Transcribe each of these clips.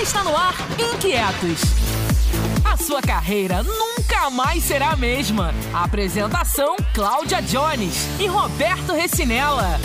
Está no ar Inquietos. A sua carreira nunca mais será a mesma. Apresentação: Cláudia Jones e Roberto Recinella.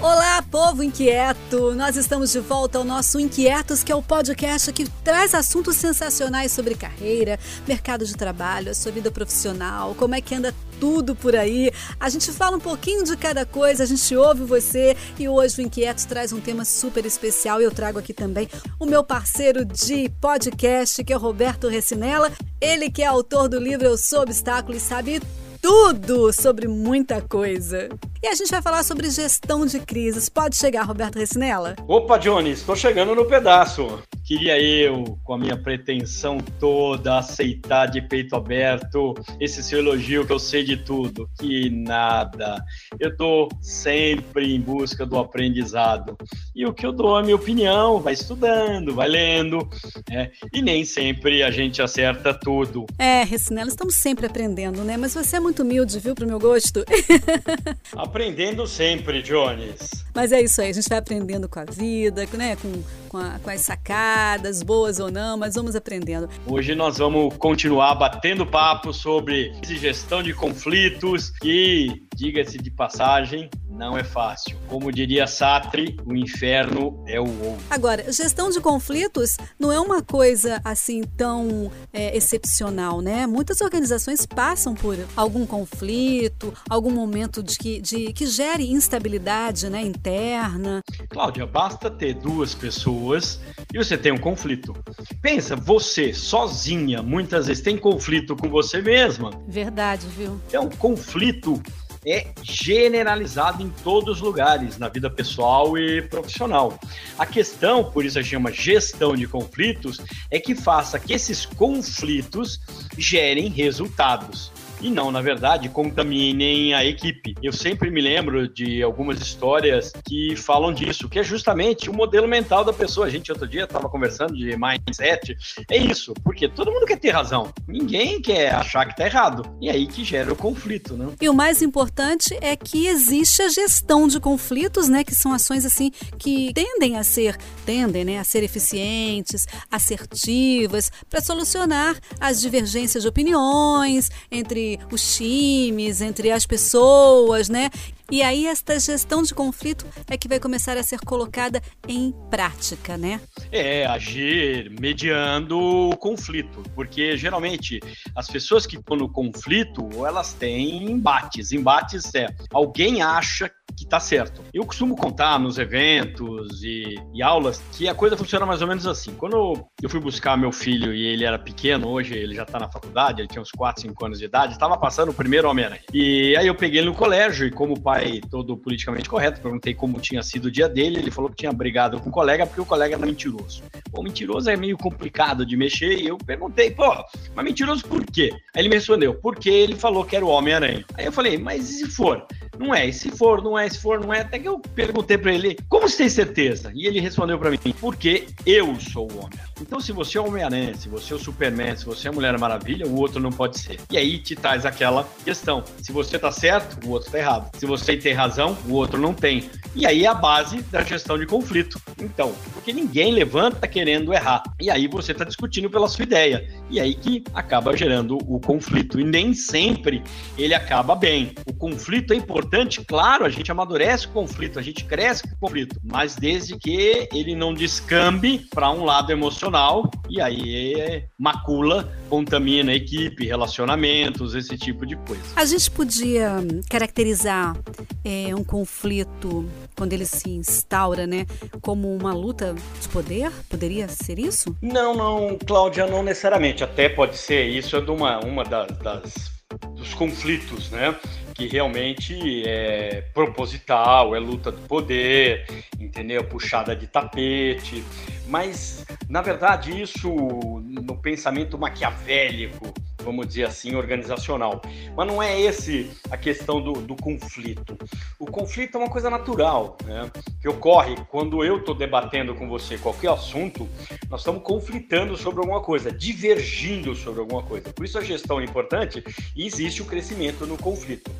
Olá, povo inquieto! Nós estamos de volta ao nosso Inquietos, que é o podcast que traz assuntos sensacionais sobre carreira, mercado de trabalho, a sua vida profissional, como é que anda tudo por aí. A gente fala um pouquinho de cada coisa, a gente ouve você e hoje o Inquietos traz um tema super especial eu trago aqui também o meu parceiro de podcast, que é o Roberto Recinella. Ele que é autor do livro Eu Sou Obstáculo e sabe tudo sobre muita coisa. E a gente vai falar sobre gestão de crises. Pode chegar, Roberto Recinella? Opa, Johnny, estou chegando no pedaço. Queria eu, com a minha pretensão toda, aceitar de peito aberto esse seu elogio que eu sei de tudo. Que nada. Eu estou sempre em busca do aprendizado. E o que eu dou a minha opinião, vai estudando, vai lendo, né? e nem sempre a gente acerta tudo. É, Recinella, estamos sempre aprendendo, né? Mas você é muito humilde, viu, pro meu gosto. Aprendendo sempre, Jones. Mas é isso aí, a gente vai aprendendo com a vida, né? Com, com, a, com, as sacadas, boas ou não, mas vamos aprendendo. Hoje nós vamos continuar batendo papo sobre gestão de conflitos e, diga-se de passagem, não é fácil. Como diria Sartre, o inferno é o outro. Agora, gestão de conflitos não é uma coisa assim tão é, excepcional, né? Muitas organizações passam por algum conflito, algum momento de que, de, que gere instabilidade né, interna. Cláudia, basta ter duas pessoas e você tem um conflito. Pensa, você sozinha muitas vezes tem conflito com você mesma. Verdade, viu? É um conflito é generalizado em todos os lugares, na vida pessoal e profissional. A questão, por isso a gente chama gestão de conflitos, é que faça que esses conflitos gerem resultados e não, na verdade, contaminem a equipe. Eu sempre me lembro de algumas histórias que falam disso, que é justamente o modelo mental da pessoa. A gente outro dia estava conversando de mindset. É isso, porque todo mundo quer ter razão. Ninguém quer achar que está errado. E aí que gera o conflito, né? E o mais importante é que existe a gestão de conflitos, né? Que são ações assim que tendem a ser, tendem, né, a ser eficientes, assertivas, para solucionar as divergências de opiniões entre os times, entre as pessoas, né? E aí esta gestão de conflito é que vai começar a ser colocada em prática, né? É, agir mediando o conflito, porque geralmente as pessoas que estão no conflito, elas têm embates. Embates é alguém acha que tá certo. Eu costumo contar nos eventos e, e, aulas que a coisa funciona mais ou menos assim. Quando eu fui buscar meu filho e ele era pequeno, hoje ele já tá na faculdade, ele tinha uns 4, 5 anos de idade, estava passando o primeiro Homem-Aranha. E aí eu peguei ele no colégio e como pai todo politicamente correto, perguntei como tinha sido o dia dele, ele falou que tinha brigado com o colega porque o colega era mentiroso. O mentiroso é meio complicado de mexer e eu perguntei, pô, mas mentiroso por quê? Aí ele me respondeu, porque ele falou que era o Homem-Aranha. Aí eu falei, mas e se for? Não é, e se for, não é, se for, não é. Até que eu perguntei para ele, como você tem certeza? E ele respondeu para mim, porque eu sou o homem. Então, se você é o Homem-Aranha, se você é o Superman, se você é a Mulher Maravilha, o outro não pode ser. E aí te traz aquela questão: se você tá certo, o outro tá errado. Se você tem razão, o outro não tem. E aí é a base da gestão de conflito. Então, porque ninguém levanta querendo errar. E aí você tá discutindo pela sua ideia. E aí que acaba gerando o conflito. E nem sempre ele acaba bem. O conflito é importante, claro, a gente amadurece o conflito, a gente cresce com o conflito, mas desde que ele não descambe para um lado emocional e aí macula, contamina a equipe, relacionamentos, esse tipo de coisa. A gente podia caracterizar é, um conflito quando ele se instaura, né, como uma luta de poder? Poderia ser isso? Não, não, Cláudia, não necessariamente. Até pode ser. Isso é de uma, uma das, das dos conflitos, né? Que realmente é proposital, é luta do poder, entendeu? Puxada de tapete. Mas, na verdade, isso no pensamento maquiavélico, vamos dizer assim, organizacional. Mas não é esse a questão do, do conflito. O conflito é uma coisa natural, né? Que ocorre quando eu estou debatendo com você qualquer assunto, nós estamos conflitando sobre alguma coisa, divergindo sobre alguma coisa. Por isso a gestão é importante e existe o crescimento no conflito.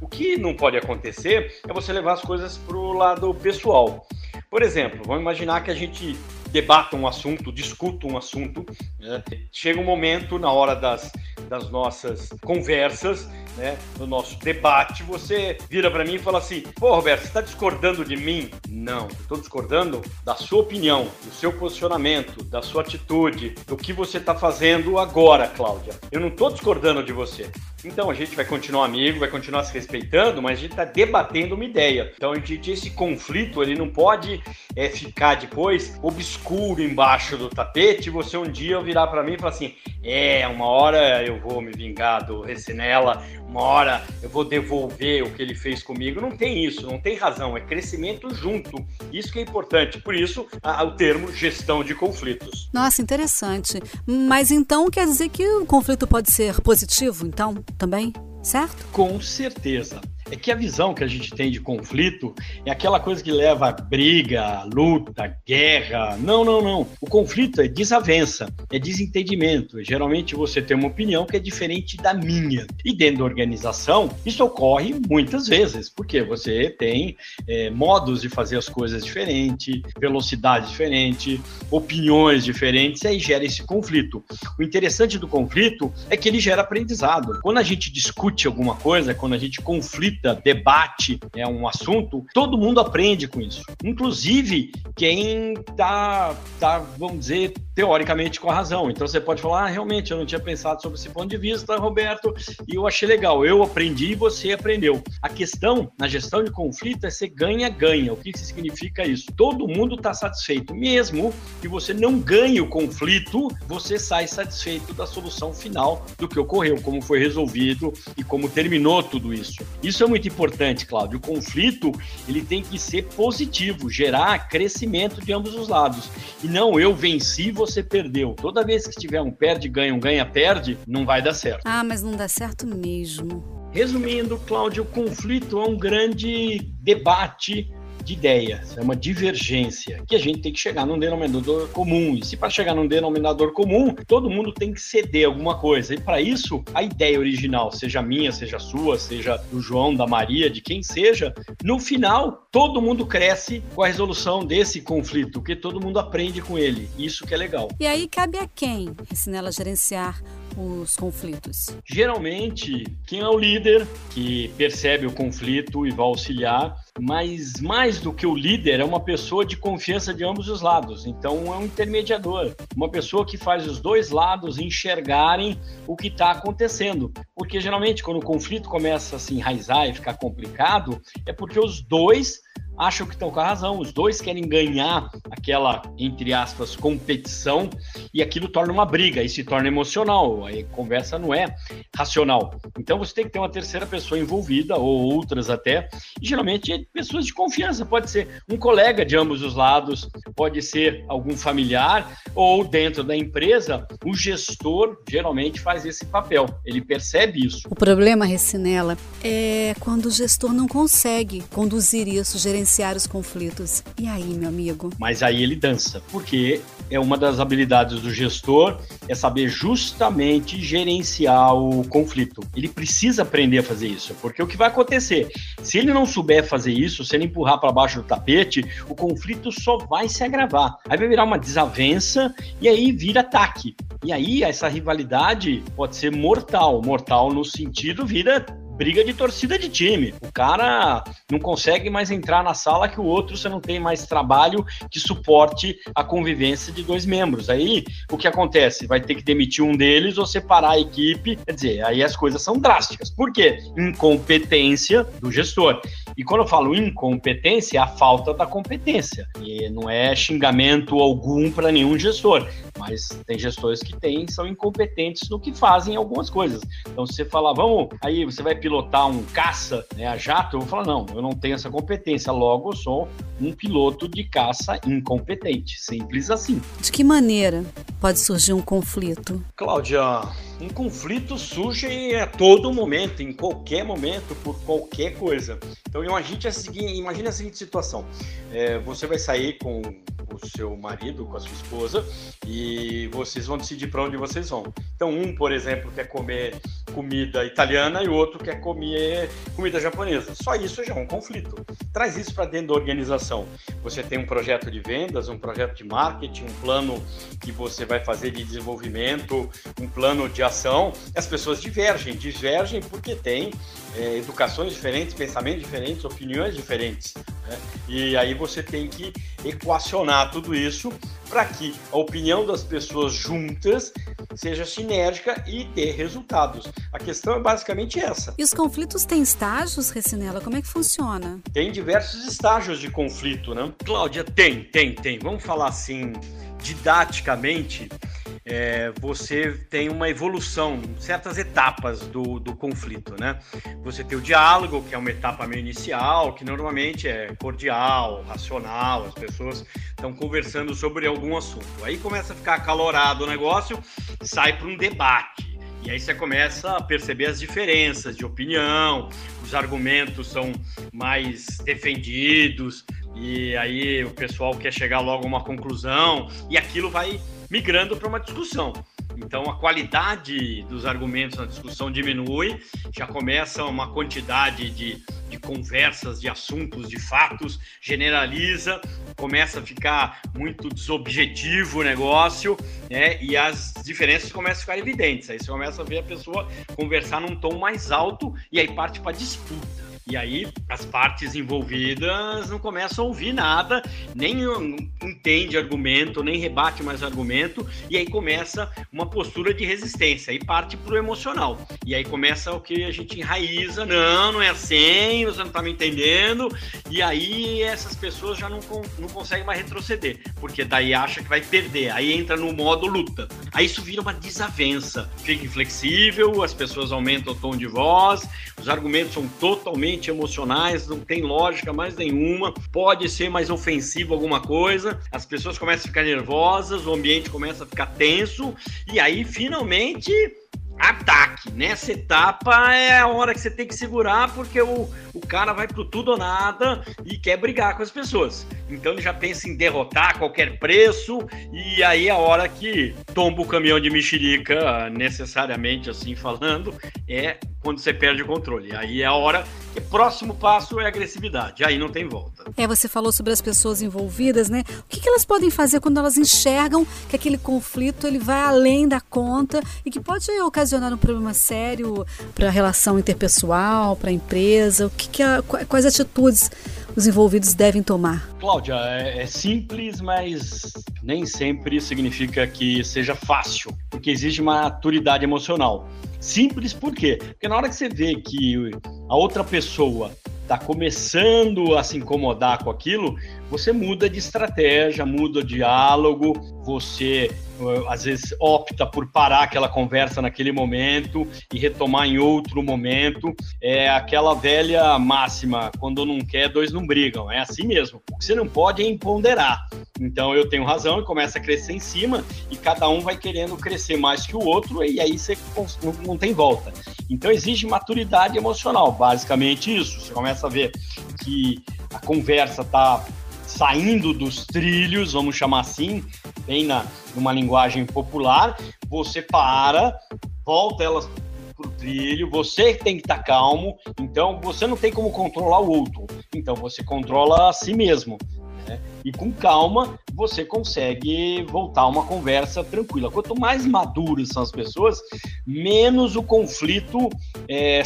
O que não pode acontecer é você levar as coisas para o lado pessoal. Por exemplo, vamos imaginar que a gente debata um assunto, discuta um assunto. Né? Chega um momento na hora das, das nossas conversas, né, no nosso debate, você vira para mim e fala assim: Pô, Roberto, você está discordando de mim? Não, estou discordando da sua opinião, do seu posicionamento, da sua atitude, do que você está fazendo agora, Cláudia. Eu não estou discordando de você. Então a gente vai continuar amigo, vai continuar se respeitando, mas a gente está debatendo uma ideia. Então a gente, esse conflito ele não pode é, ficar depois obscuro embaixo do tapete. Você um dia virar para mim e falar assim: é, uma hora eu vou me vingar do Recinela, uma hora eu vou devolver o que ele fez comigo. Não tem isso, não tem razão. É crescimento junto. Isso que é importante. Por isso a, o termo gestão de conflitos. Nossa, interessante. Mas então quer dizer que o conflito pode ser positivo, então, também? Certo? Com certeza é que a visão que a gente tem de conflito é aquela coisa que leva a briga, luta, guerra. Não, não, não. O conflito é desavença, é desentendimento. Geralmente você tem uma opinião que é diferente da minha. E dentro da organização, isso ocorre muitas vezes, porque você tem é, modos de fazer as coisas diferentes, velocidade diferente, opiniões diferentes, e aí gera esse conflito. O interessante do conflito é que ele gera aprendizado. Quando a gente discute alguma coisa, quando a gente conflita, debate é um assunto, todo mundo aprende com isso. Inclusive quem tá, tá vamos dizer, teoricamente com a razão. Então você pode falar, ah, realmente, eu não tinha pensado sobre esse ponto de vista, Roberto, e eu achei legal. Eu aprendi e você aprendeu. A questão na gestão de conflito é ser ganha-ganha. O que significa isso? Todo mundo está satisfeito. Mesmo que você não ganhe o conflito, você sai satisfeito da solução final do que ocorreu, como foi resolvido e como terminou tudo isso. Isso é muito importante, Cláudio. O conflito ele tem que ser positivo, gerar crescimento de ambos os lados. E não eu venci, você perdeu. Toda vez que tiver um perde, ganha, um ganha, perde, não vai dar certo. Ah, mas não dá certo mesmo. Resumindo, Cláudio, o conflito é um grande debate de ideias, é uma divergência, que a gente tem que chegar num denominador comum. E se para chegar num denominador comum, todo mundo tem que ceder alguma coisa. E para isso, a ideia original, seja minha, seja sua, seja do João, da Maria, de quem seja, no final, todo mundo cresce com a resolução desse conflito, porque todo mundo aprende com ele. Isso que é legal. E aí cabe a quem, Recinela, gerenciar os conflitos? Geralmente, quem é o líder que percebe o conflito e vai auxiliar, mas mais do que o líder, é uma pessoa de confiança de ambos os lados. Então, é um intermediador, uma pessoa que faz os dois lados enxergarem o que está acontecendo. Porque geralmente, quando o conflito começa a se enraizar e ficar complicado, é porque os dois acham que estão com a razão. Os dois querem ganhar aquela, entre aspas, competição e aquilo torna uma briga e se torna emocional. A conversa não é racional. Então você tem que ter uma terceira pessoa envolvida, ou outras até, e geralmente pessoas de confiança. Pode ser um colega de ambos os lados, pode ser algum familiar, ou dentro da empresa, o gestor geralmente faz esse papel. Ele percebe isso. O problema, Recinela, é quando o gestor não consegue conduzir isso, gerenciar gerenciar os conflitos. E aí, meu amigo? Mas aí ele dança, porque é uma das habilidades do gestor é saber justamente gerenciar o conflito. Ele precisa aprender a fazer isso, porque o que vai acontecer? Se ele não souber fazer isso, se ele empurrar para baixo do tapete, o conflito só vai se agravar. Aí vai virar uma desavença e aí vira ataque. E aí essa rivalidade pode ser mortal, mortal no sentido vira briga de torcida de time. O cara não consegue mais entrar na sala que o outro você não tem mais trabalho que suporte a convivência de dois membros. Aí o que acontece? Vai ter que demitir um deles ou separar a equipe. Quer dizer, aí as coisas são drásticas. Por quê? Incompetência do gestor. E quando eu falo incompetência, é a falta da competência. E não é xingamento algum para nenhum gestor. Mas tem gestores que têm, são incompetentes no que fazem algumas coisas. Então, se você falar, vamos, aí você vai pilotar um caça né, a jato, eu vou falar, não, eu não tenho essa competência, logo eu sou um piloto de caça incompetente. Simples assim. De que maneira pode surgir um conflito? Cláudia, um conflito surge a todo momento, em qualquer momento, por qualquer coisa. Então imagine a seguinte, imagine a seguinte situação: é, você vai sair com o seu marido, com a sua esposa, e vocês vão decidir para onde vocês vão. Então, um, por exemplo, quer comer comida italiana e o outro quer comer comida japonesa. Só isso já é um conflito. Traz isso para dentro da organização. Você tem um projeto de vendas, um projeto de marketing, um plano que você vai fazer de desenvolvimento, um plano de ação. As pessoas divergem, divergem porque tem é, educações diferentes, pensamentos diferentes, opiniões diferentes. Né? E aí você tem que equacionar tudo isso para que a opinião das pessoas juntas seja sinérgica e dê resultados. A questão é basicamente essa. E os conflitos têm estágios, Recinela? Como é que funciona? Tem diversos estágios de conflito, né? Cláudia, tem, tem, tem. Vamos falar assim, didaticamente é, você tem uma evolução, certas etapas do, do conflito, né? Você tem o diálogo, que é uma etapa meio inicial, que normalmente é cordial, racional, as pessoas estão conversando sobre algum assunto. Aí começa a ficar acalorado o negócio, sai para um debate. E aí você começa a perceber as diferenças de opinião, os argumentos são mais defendidos, e aí o pessoal quer chegar logo a uma conclusão, e aquilo vai migrando para uma discussão. Então a qualidade dos argumentos na discussão diminui, já começa uma quantidade de, de conversas, de assuntos, de fatos, generaliza, começa a ficar muito desobjetivo o negócio, né? E as diferenças começam a ficar evidentes. Aí você começa a ver a pessoa conversar num tom mais alto e aí parte para disputa. E aí as partes envolvidas não começam a ouvir nada, nem entende argumento, nem rebate mais argumento, e aí começa uma postura de resistência, aí parte para o emocional. E aí começa o que a gente enraiza, não, não é assim, você não está me entendendo, e aí essas pessoas já não, não conseguem mais retroceder, porque daí acha que vai perder, aí entra no modo luta. Aí isso vira uma desavença, fica inflexível, as pessoas aumentam o tom de voz, os argumentos são totalmente emocionais, não tem lógica mais nenhuma, pode ser mais ofensivo alguma coisa, as pessoas começam a ficar nervosas, o ambiente começa a ficar tenso, e aí finalmente ataque. Nessa etapa é a hora que você tem que segurar, porque o, o cara vai pro tudo ou nada e quer brigar com as pessoas. Então ele já pensa em derrotar a qualquer preço, e aí é a hora que tomba o caminhão de mexerica, necessariamente assim falando, é quando você perde o controle. Aí é a hora que o próximo passo é agressividade. Aí não tem volta. É, você falou sobre as pessoas envolvidas, né? O que, que elas podem fazer quando elas enxergam que aquele conflito ele vai além da conta e que pode ocasionar um problema sério para a relação interpessoal, para a empresa? O que, que a, quais atitudes os envolvidos devem tomar? Cláudia, é, é, simples, mas nem sempre significa que seja fácil, porque exige maturidade emocional. Simples por quê? Porque na hora que você vê que a outra pessoa está começando a se incomodar com aquilo, você muda de estratégia, muda o diálogo, você eh, às vezes opta por parar aquela conversa naquele momento e retomar em outro momento. É aquela velha máxima: quando não quer, dois não brigam. É assim mesmo. O que você não pode é empoderar. Então eu tenho razão e começa a crescer em cima e cada um vai querendo crescer mais que o outro e aí você não tem volta. Então exige maturidade emocional, basicamente isso. Você começa a ver que a conversa está saindo dos trilhos, vamos chamar assim, bem na numa linguagem popular, você para, volta elas pro trilho, você tem que estar tá calmo, então você não tem como controlar o outro, então você controla a si mesmo. Né? E com calma você consegue voltar a uma conversa tranquila. Quanto mais maduras são as pessoas, menos o conflito é,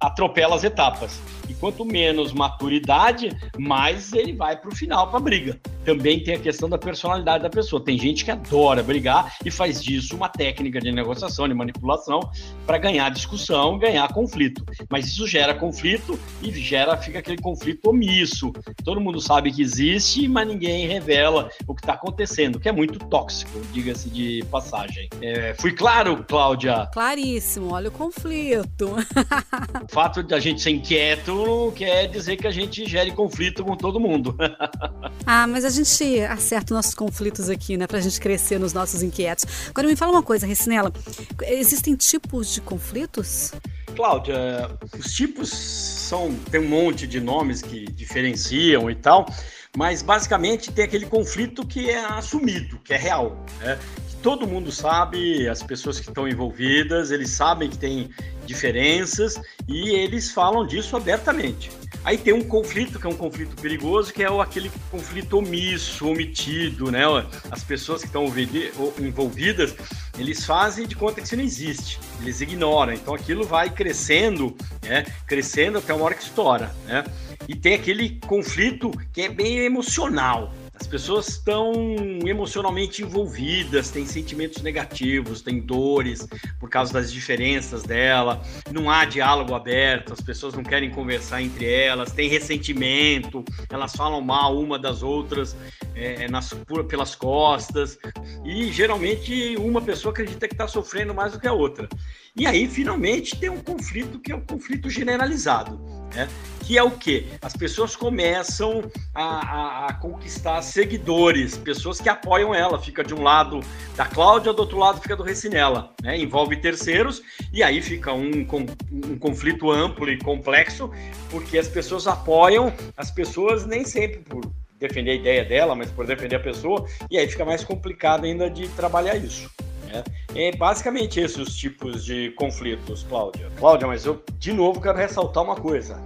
atropela as etapas. E quanto menos maturidade, mais ele vai para o final, para a briga. Também tem a questão da personalidade da pessoa. Tem gente que adora brigar e faz disso uma técnica de negociação, de manipulação, para ganhar discussão, ganhar conflito. Mas isso gera conflito e gera, fica aquele conflito omisso. Todo mundo sabe que existe, mas ninguém revela o que está acontecendo, que é muito tóxico, diga-se de passagem. É, fui claro, Cláudia? Claríssimo, olha o conflito. o fato de a gente ser inquieto não quer dizer que a gente gere conflito com todo mundo. ah, mas a gente acerta os nossos conflitos aqui, né? Pra gente crescer nos nossos inquietos. Agora me fala uma coisa, Recinela. Existem tipos de conflitos? Cláudia, os tipos são. tem um monte de nomes que diferenciam e tal, mas basicamente tem aquele conflito que é assumido, que é real. Né? Todo mundo sabe, as pessoas que estão envolvidas, eles sabem que tem diferenças e eles falam disso abertamente. Aí tem um conflito, que é um conflito perigoso, que é aquele conflito omisso, omitido, né? As pessoas que estão envolvidas, eles fazem de conta que isso não existe, eles ignoram. Então aquilo vai crescendo, né? Crescendo até uma hora que estoura, né? E tem aquele conflito que é bem emocional, as pessoas estão emocionalmente envolvidas, têm sentimentos negativos, têm dores por causa das diferenças dela, não há diálogo aberto, as pessoas não querem conversar entre elas, tem ressentimento, elas falam mal uma das outras é, nas, por, pelas costas, e geralmente uma pessoa acredita que está sofrendo mais do que a outra. E aí, finalmente, tem um conflito que é um conflito generalizado, né? Que é o quê? As pessoas começam a, a, a, conquistar seguidores, pessoas que apoiam ela. Fica de um lado da Cláudia, do outro lado fica do Recinela. Né? Envolve terceiros, e aí fica um, um conflito amplo e complexo, porque as pessoas apoiam as pessoas nem sempre por defender a ideia dela, mas por defender a pessoa, e aí fica mais complicado ainda de trabalhar isso. Né? É basicamente esses os tipos de conflitos, Cláudia. Cláudia, mas eu de novo quero ressaltar uma coisa.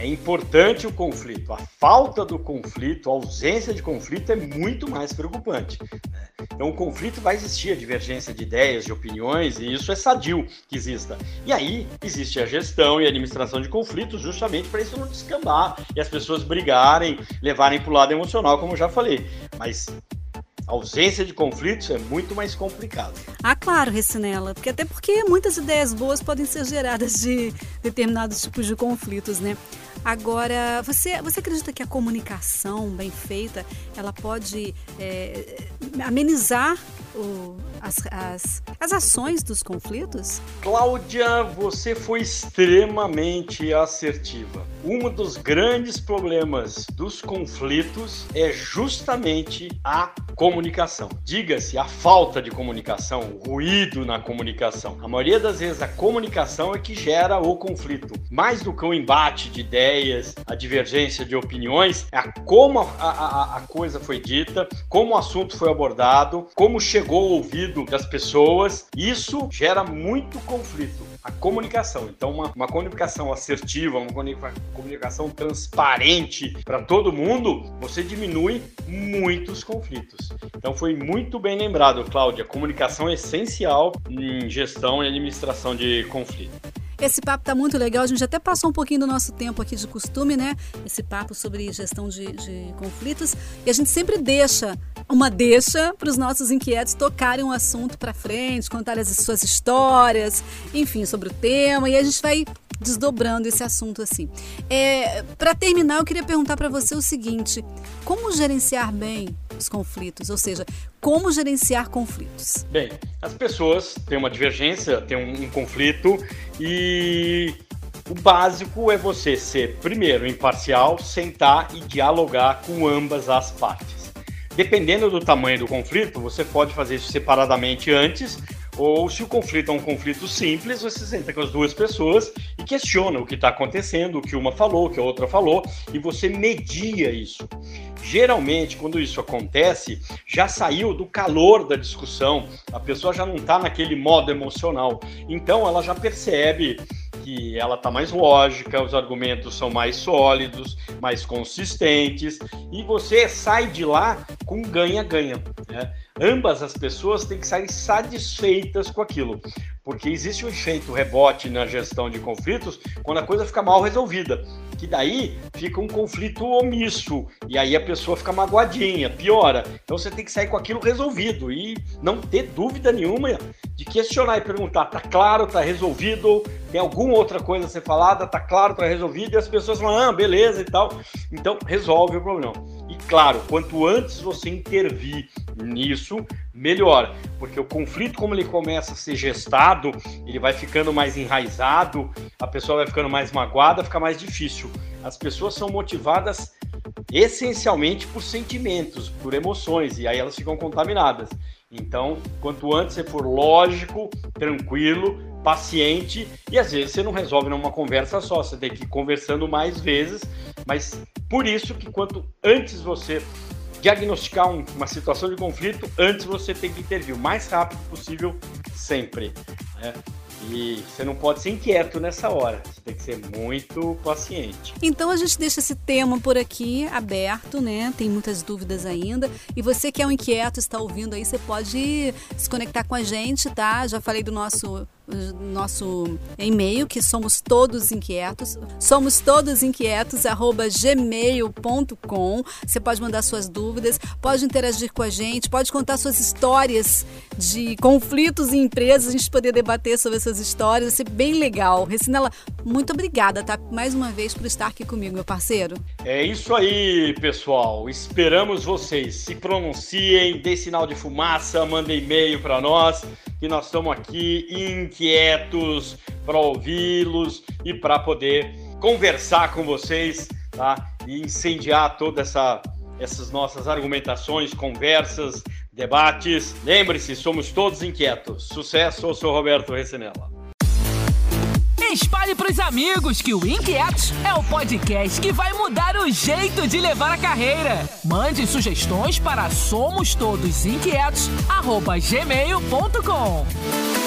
É importante o conflito. A falta do conflito, a ausência de conflito é muito mais preocupante. Né? Então, o conflito vai existir, a divergência de ideias, de opiniões, e isso é sadio que exista. E aí, existe a gestão e a administração de conflitos justamente para isso não descambar e as pessoas brigarem, levarem para o lado emocional, como eu já falei. Mas ausência de conflitos é muito mais complicado. Ah, claro, Recinela, porque até porque muitas ideias boas podem ser geradas de determinados tipos de conflitos, né? Agora, você, você acredita que a comunicação bem feita, ela pode é, amenizar o, as, as, as ações dos conflitos? Cláudia, você foi extremamente assertiva. Um dos grandes problemas dos conflitos é justamente a comunicação. Diga-se, a falta de comunicação, o ruído na comunicação. A maioria das vezes a comunicação é que gera o conflito. Mais do que o embate de ideias, a divergência de opiniões, a como a, a, a coisa foi dita, como o assunto foi abordado, como chegou ao ouvido das pessoas. Isso gera muito conflito a comunicação. Então, uma, uma comunicação assertiva, uma comunicação transparente para todo mundo, você diminui muitos conflitos. Então, foi muito bem lembrado, Cláudia. Comunicação é essencial em gestão e administração de conflito. Esse papo tá muito legal. A gente até passou um pouquinho do nosso tempo aqui de costume, né? Esse papo sobre gestão de, de conflitos. E a gente sempre deixa uma deixa para os nossos inquietos tocarem um assunto para frente, contarem as suas histórias, enfim, sobre o tema, e a gente vai desdobrando esse assunto assim. É, para terminar, eu queria perguntar para você o seguinte: como gerenciar bem os conflitos? Ou seja, como gerenciar conflitos? Bem, as pessoas têm uma divergência, têm um, um conflito e o básico é você ser, primeiro, imparcial, sentar e dialogar com ambas as partes. Dependendo do tamanho do conflito, você pode fazer isso separadamente antes, ou se o conflito é um conflito simples, você senta com as duas pessoas e questiona o que está acontecendo, o que uma falou, o que a outra falou, e você media isso. Geralmente, quando isso acontece, já saiu do calor da discussão, a pessoa já não está naquele modo emocional, então ela já percebe que ela está mais lógica, os argumentos são mais sólidos, mais consistentes, e você sai de lá com ganha-ganha. Né? Ambas as pessoas têm que sair satisfeitas com aquilo, porque existe um efeito rebote na gestão de conflitos quando a coisa fica mal resolvida, que daí fica um conflito omisso, e aí a pessoa fica magoadinha, piora. Então você tem que sair com aquilo resolvido e não ter dúvida nenhuma de questionar e perguntar: tá claro, tá resolvido, tem alguma outra coisa a ser falada, tá claro, tá resolvido, e as pessoas falam, ah, beleza e tal. Então, resolve o problema. Claro, quanto antes você intervir nisso, melhor, porque o conflito, como ele começa a ser gestado, ele vai ficando mais enraizado, a pessoa vai ficando mais magoada, fica mais difícil. As pessoas são motivadas essencialmente por sentimentos, por emoções, e aí elas ficam contaminadas. Então, quanto antes você for lógico, tranquilo, paciente, e às vezes você não resolve numa conversa só, você tem que ir conversando mais vezes, mas por isso que quanto antes você diagnosticar um, uma situação de conflito, antes você tem que intervir o mais rápido possível, sempre. Né? E você não pode ser inquieto nessa hora, você tem que ser muito paciente. Então a gente deixa esse tema por aqui aberto, né? Tem muitas dúvidas ainda. E você que é um inquieto, está ouvindo aí, você pode se conectar com a gente, tá? Já falei do nosso nosso e-mail, que somos todos inquietos. Somos todos inquietos, arroba gmail.com. Você pode mandar suas dúvidas, pode interagir com a gente, pode contar suas histórias de conflitos em empresas, a gente poder debater sobre essas histórias. Vai ser bem legal. Recinela, muito obrigada, tá? Mais uma vez por estar aqui comigo, meu parceiro. É isso aí, pessoal. Esperamos vocês. Se pronunciem, dê sinal de fumaça, mandem e-mail para nós que nós estamos aqui inquietos para ouvi-los e para poder conversar com vocês, tá? E incendiar toda essa essas nossas argumentações, conversas, debates. Lembre-se, somos todos inquietos. Sucesso, eu sou Roberto Recinella. Espalhe para os amigos que o Inquietos é o podcast que vai mudar o jeito de levar a carreira. Mande sugestões para somos todos inquietos@gmail.com.